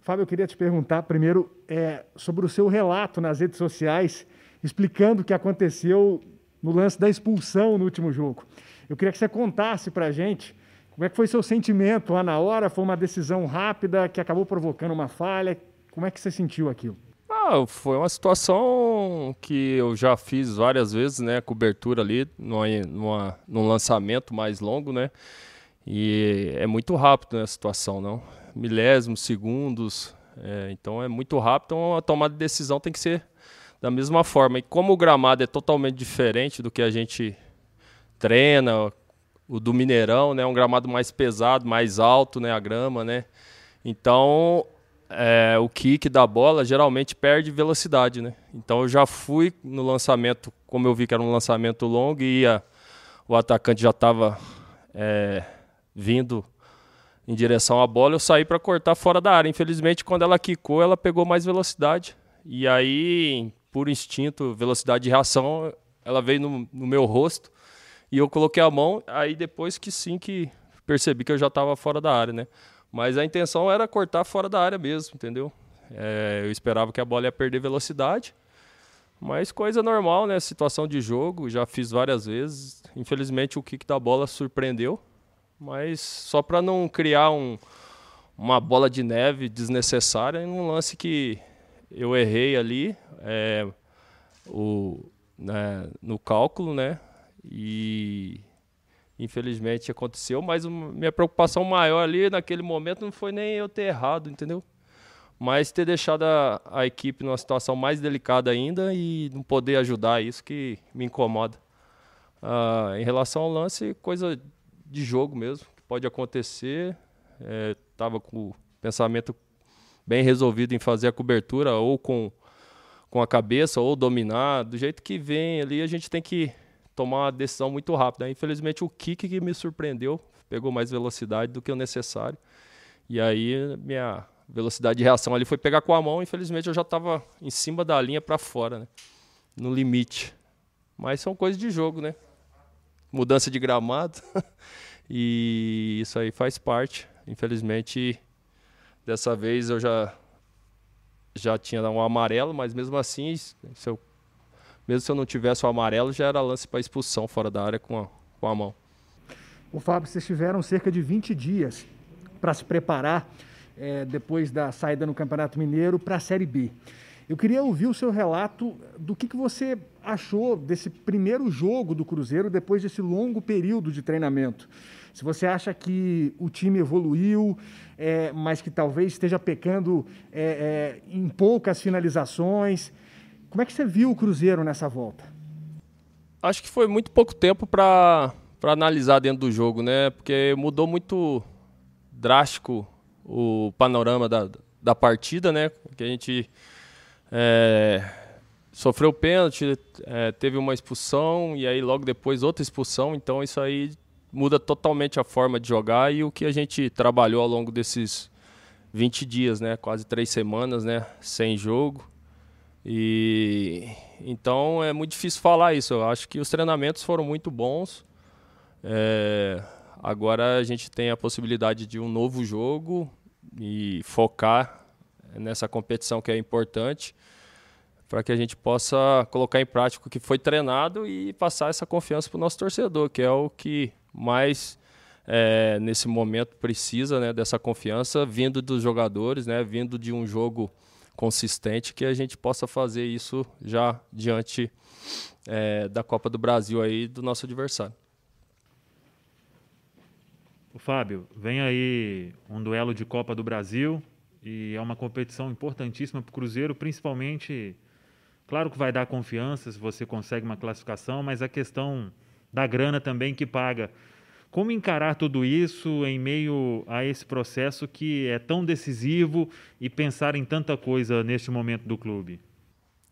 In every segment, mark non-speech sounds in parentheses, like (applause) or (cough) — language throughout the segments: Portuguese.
Fábio, eu queria te perguntar primeiro é, sobre o seu relato nas redes sociais, explicando o que aconteceu no lance da expulsão no último jogo. Eu queria que você contasse para a gente como é que foi seu sentimento lá na hora? Foi uma decisão rápida que acabou provocando uma falha? Como é que você sentiu aquilo? Ah, foi uma situação que eu já fiz várias vezes, né? Cobertura ali, numa, numa, num lançamento mais longo, né? E é muito rápido né, a situação, não? Milésimos, segundos. É, então é muito rápido, então a tomada de decisão tem que ser da mesma forma. E como o gramado é totalmente diferente do que a gente treina, o do Mineirão, né? Um gramado mais pesado, mais alto, né? A grama, né? Então, é, o kick da bola geralmente perde velocidade, né? Então eu já fui no lançamento, como eu vi que era um lançamento longo e ia, o atacante já estava é, vindo em direção à bola, eu saí para cortar fora da área. Infelizmente, quando ela quicou, ela pegou mais velocidade. E aí, por instinto, velocidade de reação, ela veio no, no meu rosto e eu coloquei a mão, aí depois que sim que percebi que eu já estava fora da área, né? Mas a intenção era cortar fora da área mesmo, entendeu? É, eu esperava que a bola ia perder velocidade, mas coisa normal, né? Situação de jogo, já fiz várias vezes. Infelizmente o kick da bola surpreendeu, mas só para não criar um, uma bola de neve desnecessária em um lance que eu errei ali é, o, né, no cálculo, né? E infelizmente aconteceu, mas minha preocupação maior ali naquele momento não foi nem eu ter errado, entendeu? Mas ter deixado a, a equipe numa situação mais delicada ainda e não poder ajudar, isso que me incomoda. Ah, em relação ao lance, coisa de jogo mesmo, que pode acontecer. Estava é, com o pensamento bem resolvido em fazer a cobertura ou com, com a cabeça ou dominar. Do jeito que vem ali, a gente tem que tomar uma decisão muito rápida. Infelizmente, o kick que me surpreendeu pegou mais velocidade do que o necessário. E aí, minha velocidade de reação ali foi pegar com a mão. Infelizmente, eu já estava em cima da linha para fora, né? no limite. Mas são coisas de jogo, né? Mudança de gramado. (laughs) e isso aí faz parte. Infelizmente, dessa vez eu já já tinha um amarelo, mas mesmo assim, se eu mesmo se eu não tivesse o amarelo, já era lance para expulsão fora da área com a, com a mão. O Fábio, vocês tiveram cerca de 20 dias para se preparar é, depois da saída no Campeonato Mineiro para a Série B. Eu queria ouvir o seu relato do que, que você achou desse primeiro jogo do Cruzeiro depois desse longo período de treinamento. Se você acha que o time evoluiu, é, mas que talvez esteja pecando é, é, em poucas finalizações, como é que você viu o Cruzeiro nessa volta? Acho que foi muito pouco tempo para analisar dentro do jogo, né? Porque mudou muito drástico o panorama da, da partida, né? Que a gente é, sofreu pênalti, é, teve uma expulsão e aí logo depois outra expulsão. Então isso aí muda totalmente a forma de jogar e o que a gente trabalhou ao longo desses 20 dias, né? Quase três semanas, né? Sem jogo. E então é muito difícil falar isso. Eu acho que os treinamentos foram muito bons. É, agora a gente tem a possibilidade de um novo jogo e focar nessa competição que é importante para que a gente possa colocar em prática o que foi treinado e passar essa confiança para o nosso torcedor, que é o que mais é, nesse momento precisa né, dessa confiança vindo dos jogadores, né, vindo de um jogo consistente que a gente possa fazer isso já diante é, da Copa do Brasil aí do nosso adversário. O Fábio, vem aí um duelo de Copa do Brasil e é uma competição importantíssima para o Cruzeiro, principalmente, claro que vai dar confiança se você consegue uma classificação, mas a questão da grana também que paga. Como encarar tudo isso em meio a esse processo que é tão decisivo e pensar em tanta coisa neste momento do clube?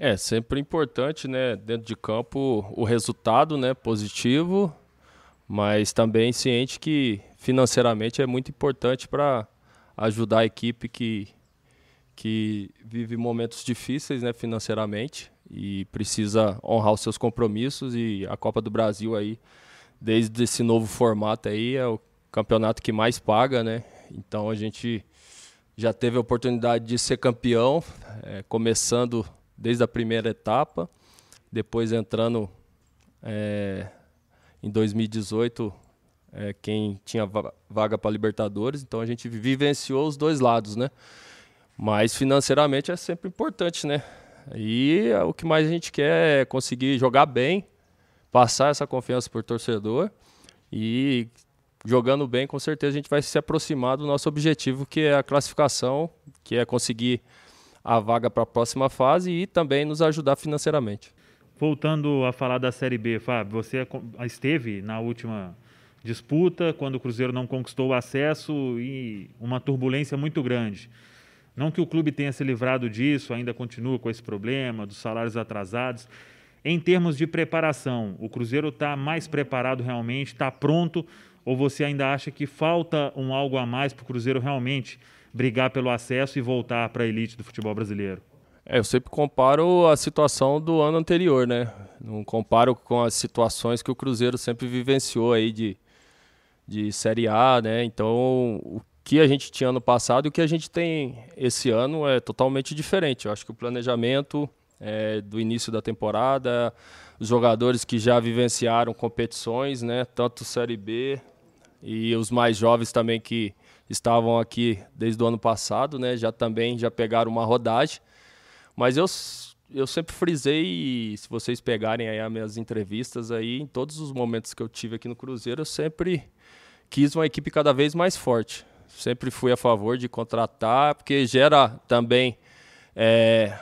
É sempre importante, né, dentro de campo, o resultado, né, positivo, mas também ciente que financeiramente é muito importante para ajudar a equipe que que vive momentos difíceis, né, financeiramente e precisa honrar os seus compromissos e a Copa do Brasil aí desde esse novo formato aí, é o campeonato que mais paga, né? Então a gente já teve a oportunidade de ser campeão, é, começando desde a primeira etapa, depois entrando é, em 2018 é, quem tinha vaga para Libertadores, então a gente vivenciou os dois lados, né? Mas financeiramente é sempre importante, né? E é, o que mais a gente quer é conseguir jogar bem, passar essa confiança o torcedor e jogando bem, com certeza a gente vai se aproximar do nosso objetivo, que é a classificação, que é conseguir a vaga para a próxima fase e também nos ajudar financeiramente. Voltando a falar da Série B, Fábio, você esteve na última disputa quando o Cruzeiro não conquistou o acesso e uma turbulência muito grande. Não que o clube tenha se livrado disso, ainda continua com esse problema dos salários atrasados. Em termos de preparação, o Cruzeiro está mais preparado realmente, está pronto ou você ainda acha que falta um algo a mais para o Cruzeiro realmente brigar pelo acesso e voltar para a elite do futebol brasileiro? É, eu sempre comparo a situação do ano anterior, né? Não comparo com as situações que o Cruzeiro sempre vivenciou aí de, de Série A, né? Então, o que a gente tinha ano passado e o que a gente tem esse ano é totalmente diferente. Eu acho que o planejamento é, do início da temporada, os jogadores que já vivenciaram competições, né? Tanto Série B e os mais jovens também que estavam aqui desde o ano passado, né? Já também já pegaram uma rodagem. Mas eu, eu sempre frisei, se vocês pegarem aí as minhas entrevistas aí, em todos os momentos que eu tive aqui no Cruzeiro, eu sempre quis uma equipe cada vez mais forte. Sempre fui a favor de contratar, porque gera também é,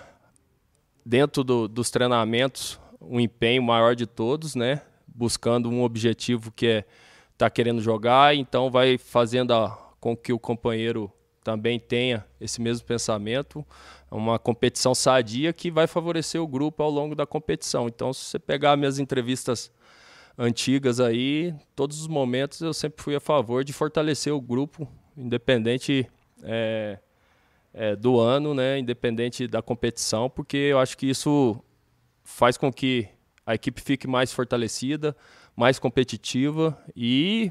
dentro do, dos treinamentos um empenho maior de todos, né? Buscando um objetivo que é está querendo jogar, então vai fazendo a, com que o companheiro também tenha esse mesmo pensamento, uma competição sadia que vai favorecer o grupo ao longo da competição. Então, se você pegar minhas entrevistas antigas aí, todos os momentos eu sempre fui a favor de fortalecer o grupo, independente é, é, do ano, né, independente da competição, porque eu acho que isso faz com que a equipe fique mais fortalecida, mais competitiva e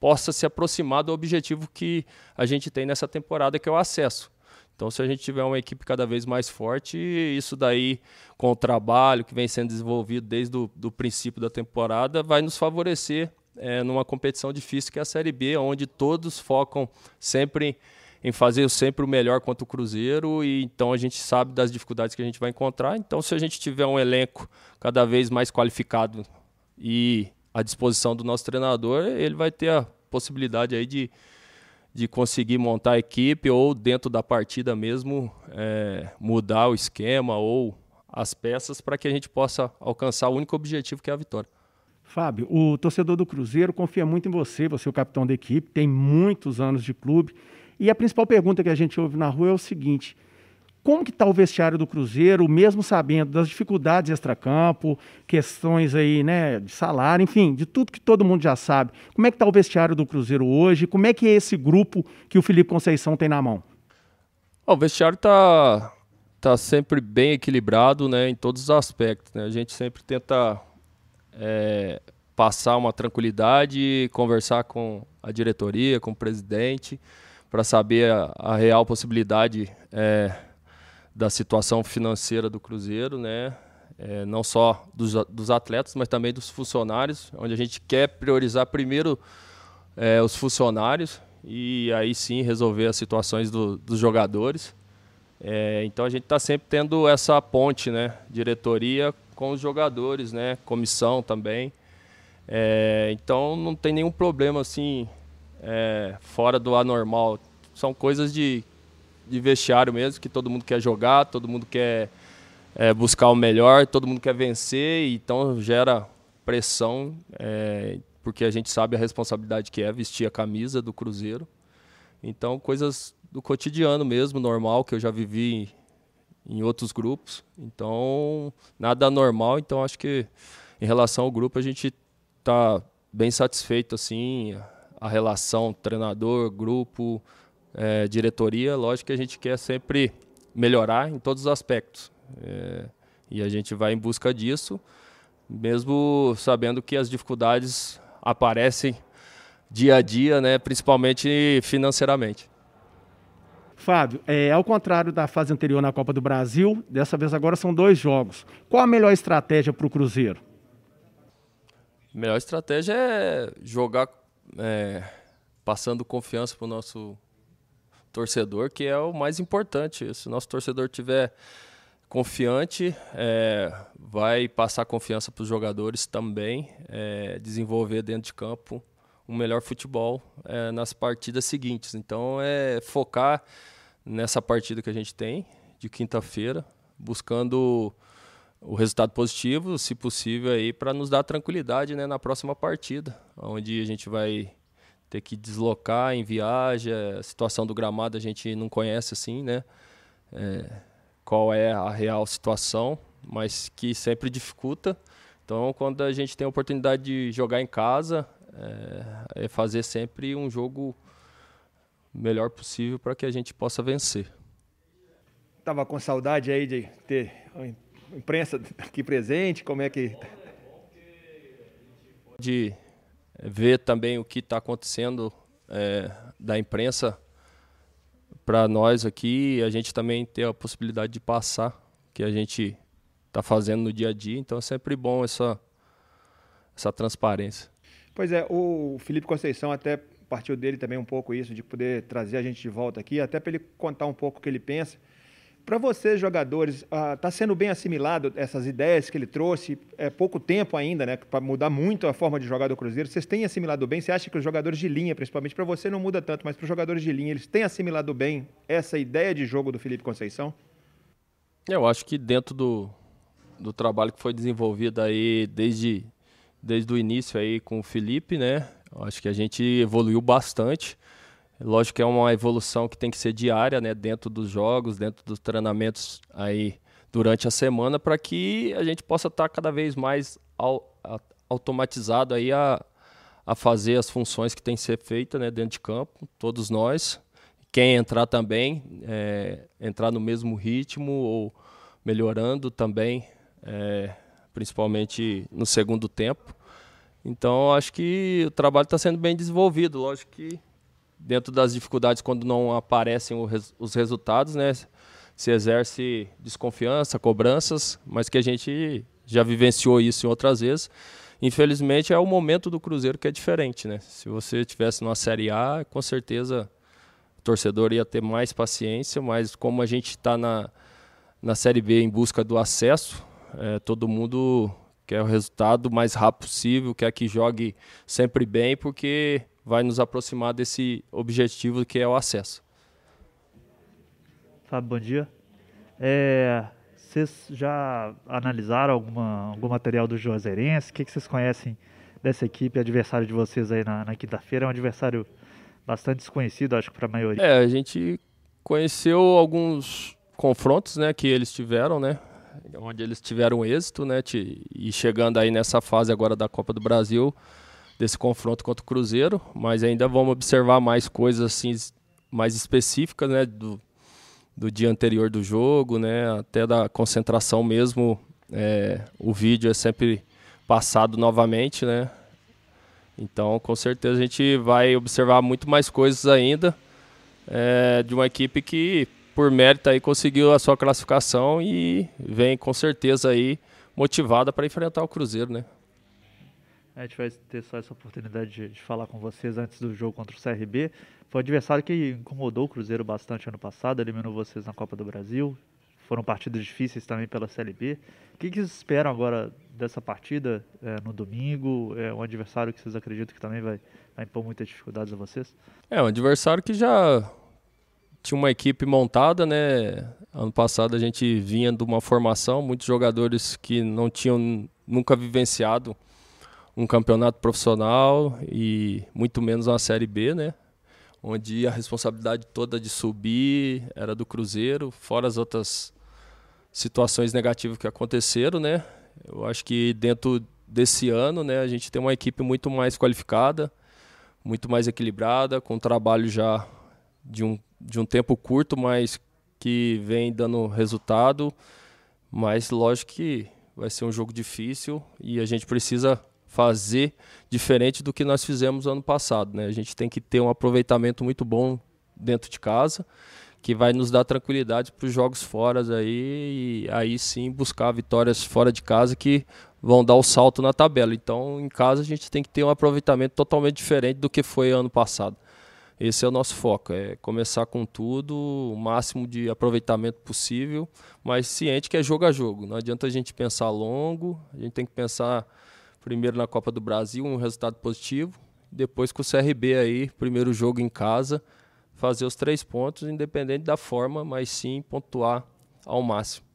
possa se aproximar do objetivo que a gente tem nessa temporada, que é o acesso. Então, se a gente tiver uma equipe cada vez mais forte, isso daí, com o trabalho que vem sendo desenvolvido desde o do princípio da temporada, vai nos favorecer é, numa competição difícil que é a Série B, onde todos focam sempre em fazer sempre o melhor contra o Cruzeiro e então a gente sabe das dificuldades que a gente vai encontrar. Então, se a gente tiver um elenco cada vez mais qualificado e à disposição do nosso treinador, ele vai ter a possibilidade aí de, de conseguir montar a equipe ou dentro da partida mesmo é, mudar o esquema ou as peças para que a gente possa alcançar o único objetivo que é a vitória. Fábio, o torcedor do Cruzeiro confia muito em você, você é o capitão da equipe, tem muitos anos de clube. E a principal pergunta que a gente ouve na rua é o seguinte: como que está o vestiário do Cruzeiro, mesmo sabendo das dificuldades extracampo, questões aí, né, de salário, enfim, de tudo que todo mundo já sabe. Como é que está o vestiário do Cruzeiro hoje? Como é que é esse grupo que o Felipe Conceição tem na mão? o vestiário está tá sempre bem equilibrado, né, em todos os aspectos. Né? A gente sempre tenta é, passar uma tranquilidade, conversar com a diretoria, com o presidente, para saber a, a, real possibilidade é, da situação financeira do Cruzeiro, né? É, não só dos, dos, atletas, mas também dos funcionários, onde a gente quer priorizar primeiro é, os funcionários e aí sim resolver as situações do, dos jogadores. É, então a gente está sempre tendo essa ponte, né? Diretoria com os jogadores, né? Comissão também. É, então não tem nenhum problema assim é, fora do anormal. São coisas de de vestiário mesmo, que todo mundo quer jogar, todo mundo quer é, buscar o melhor, todo mundo quer vencer, então gera pressão, é, porque a gente sabe a responsabilidade que é vestir a camisa do Cruzeiro. Então, coisas do cotidiano mesmo, normal, que eu já vivi em outros grupos. Então, nada normal. Então, acho que em relação ao grupo, a gente está bem satisfeito, assim, a relação treinador, grupo, é, diretoria, lógico que a gente quer sempre melhorar em todos os aspectos. É, e a gente vai em busca disso, mesmo sabendo que as dificuldades aparecem dia a dia, né, principalmente financeiramente. Fábio, é, ao contrário da fase anterior na Copa do Brasil, dessa vez agora são dois jogos. Qual a melhor estratégia para o Cruzeiro? A melhor estratégia é jogar é, passando confiança para o nosso torcedor, que é o mais importante. Se o nosso torcedor tiver confiante, é, vai passar confiança para os jogadores também, é, desenvolver dentro de campo um melhor futebol é, nas partidas seguintes. Então é focar nessa partida que a gente tem de quinta-feira, buscando o resultado positivo, se possível aí para nos dar tranquilidade, né, na próxima partida, onde a gente vai ter que deslocar em viagem, a situação do gramado a gente não conhece assim, né? É, qual é a real situação, mas que sempre dificulta. Então, quando a gente tem a oportunidade de jogar em casa, é, é fazer sempre um jogo melhor possível para que a gente possa vencer. Tava com saudade aí de ter a imprensa aqui presente, como é que de ver também o que está acontecendo é, da imprensa para nós aqui, a gente também ter a possibilidade de passar o que a gente está fazendo no dia a dia. Então é sempre bom essa, essa transparência. Pois é, o Felipe Conceição até partiu dele também um pouco isso, de poder trazer a gente de volta aqui, até para ele contar um pouco o que ele pensa. Para vocês, jogadores, está ah, sendo bem assimilado essas ideias que ele trouxe? É pouco tempo ainda, né? Para mudar muito a forma de jogar do Cruzeiro. Vocês têm assimilado bem? Você acha que os jogadores de linha, principalmente para você, não muda tanto, mas para os jogadores de linha, eles têm assimilado bem essa ideia de jogo do Felipe Conceição? Eu acho que dentro do, do trabalho que foi desenvolvido aí desde, desde o início aí com o Felipe, né? Eu acho que a gente evoluiu bastante. Lógico que é uma evolução que tem que ser diária, né, dentro dos jogos, dentro dos treinamentos aí durante a semana, para que a gente possa estar tá cada vez mais a, automatizado aí a, a fazer as funções que tem que ser feitas né, dentro de campo, todos nós. Quem entrar também, é, entrar no mesmo ritmo ou melhorando também, é, principalmente no segundo tempo. Então, acho que o trabalho está sendo bem desenvolvido. Lógico que dentro das dificuldades quando não aparecem os resultados, né? Se exerce desconfiança, cobranças, mas que a gente já vivenciou isso em outras vezes. Infelizmente é o momento do Cruzeiro que é diferente, né? Se você tivesse numa Série A, com certeza o torcedor ia ter mais paciência, mas como a gente está na, na Série B em busca do acesso, é, todo mundo quer o resultado mais rápido possível, quer que jogue sempre bem, porque vai nos aproximar desse objetivo que é o acesso. Fábio, bom dia. É, vocês já analisaram alguma, algum material do Juazeirense? O que, que vocês conhecem dessa equipe, adversário de vocês aí na, na quinta-feira? É um adversário bastante desconhecido, acho que para a maioria. É, a gente conheceu alguns confrontos né, que eles tiveram, né? Onde eles tiveram êxito, né? E chegando aí nessa fase agora da Copa do Brasil, desse confronto contra o Cruzeiro, mas ainda vamos observar mais coisas assim mais específicas, né, do, do dia anterior do jogo, né, até da concentração mesmo. É, o vídeo é sempre passado novamente, né? Então, com certeza a gente vai observar muito mais coisas ainda é, de uma equipe que, por mérito, aí conseguiu a sua classificação e vem com certeza aí motivada para enfrentar o Cruzeiro, né? A gente vai ter só essa oportunidade de, de, falar com vocês antes do jogo contra o CRB. Foi um adversário que incomodou o Cruzeiro bastante ano passado, eliminou vocês na Copa do Brasil. Foram partidas difíceis também pela CLB. O que, que vocês esperam agora dessa partida é, no domingo? É um adversário que vocês acreditam que também vai, vai impor muitas dificuldades a vocês? É um adversário que já tinha uma equipe montada, né? Ano passado a gente vinha de uma formação, muitos jogadores que não tinham nunca vivenciado um campeonato profissional e muito menos uma Série B, né? Onde a responsabilidade toda de subir era do Cruzeiro, fora as outras situações negativas que aconteceram, né? Eu acho que dentro desse ano, né, a gente tem uma equipe muito mais qualificada, muito mais equilibrada, com trabalho já de um, de um tempo curto, mas que vem dando resultado. Mas lógico que vai ser um jogo difícil e a gente precisa fazer diferente do que nós fizemos ano passado. Né? A gente tem que ter um aproveitamento muito bom dentro de casa, que vai nos dar tranquilidade para os jogos fora aí e aí sim buscar vitórias fora de casa que vão dar o salto na tabela. Então, em casa a gente tem que ter um aproveitamento totalmente diferente do que foi ano passado. Esse é o nosso foco, é começar com tudo, o máximo de aproveitamento possível, mas ciente que é jogo a jogo. Não adianta a gente pensar longo, a gente tem que pensar primeiro na Copa do Brasil, um resultado positivo, depois com o CRB aí, primeiro jogo em casa, fazer os três pontos, independente da forma, mas sim pontuar ao máximo.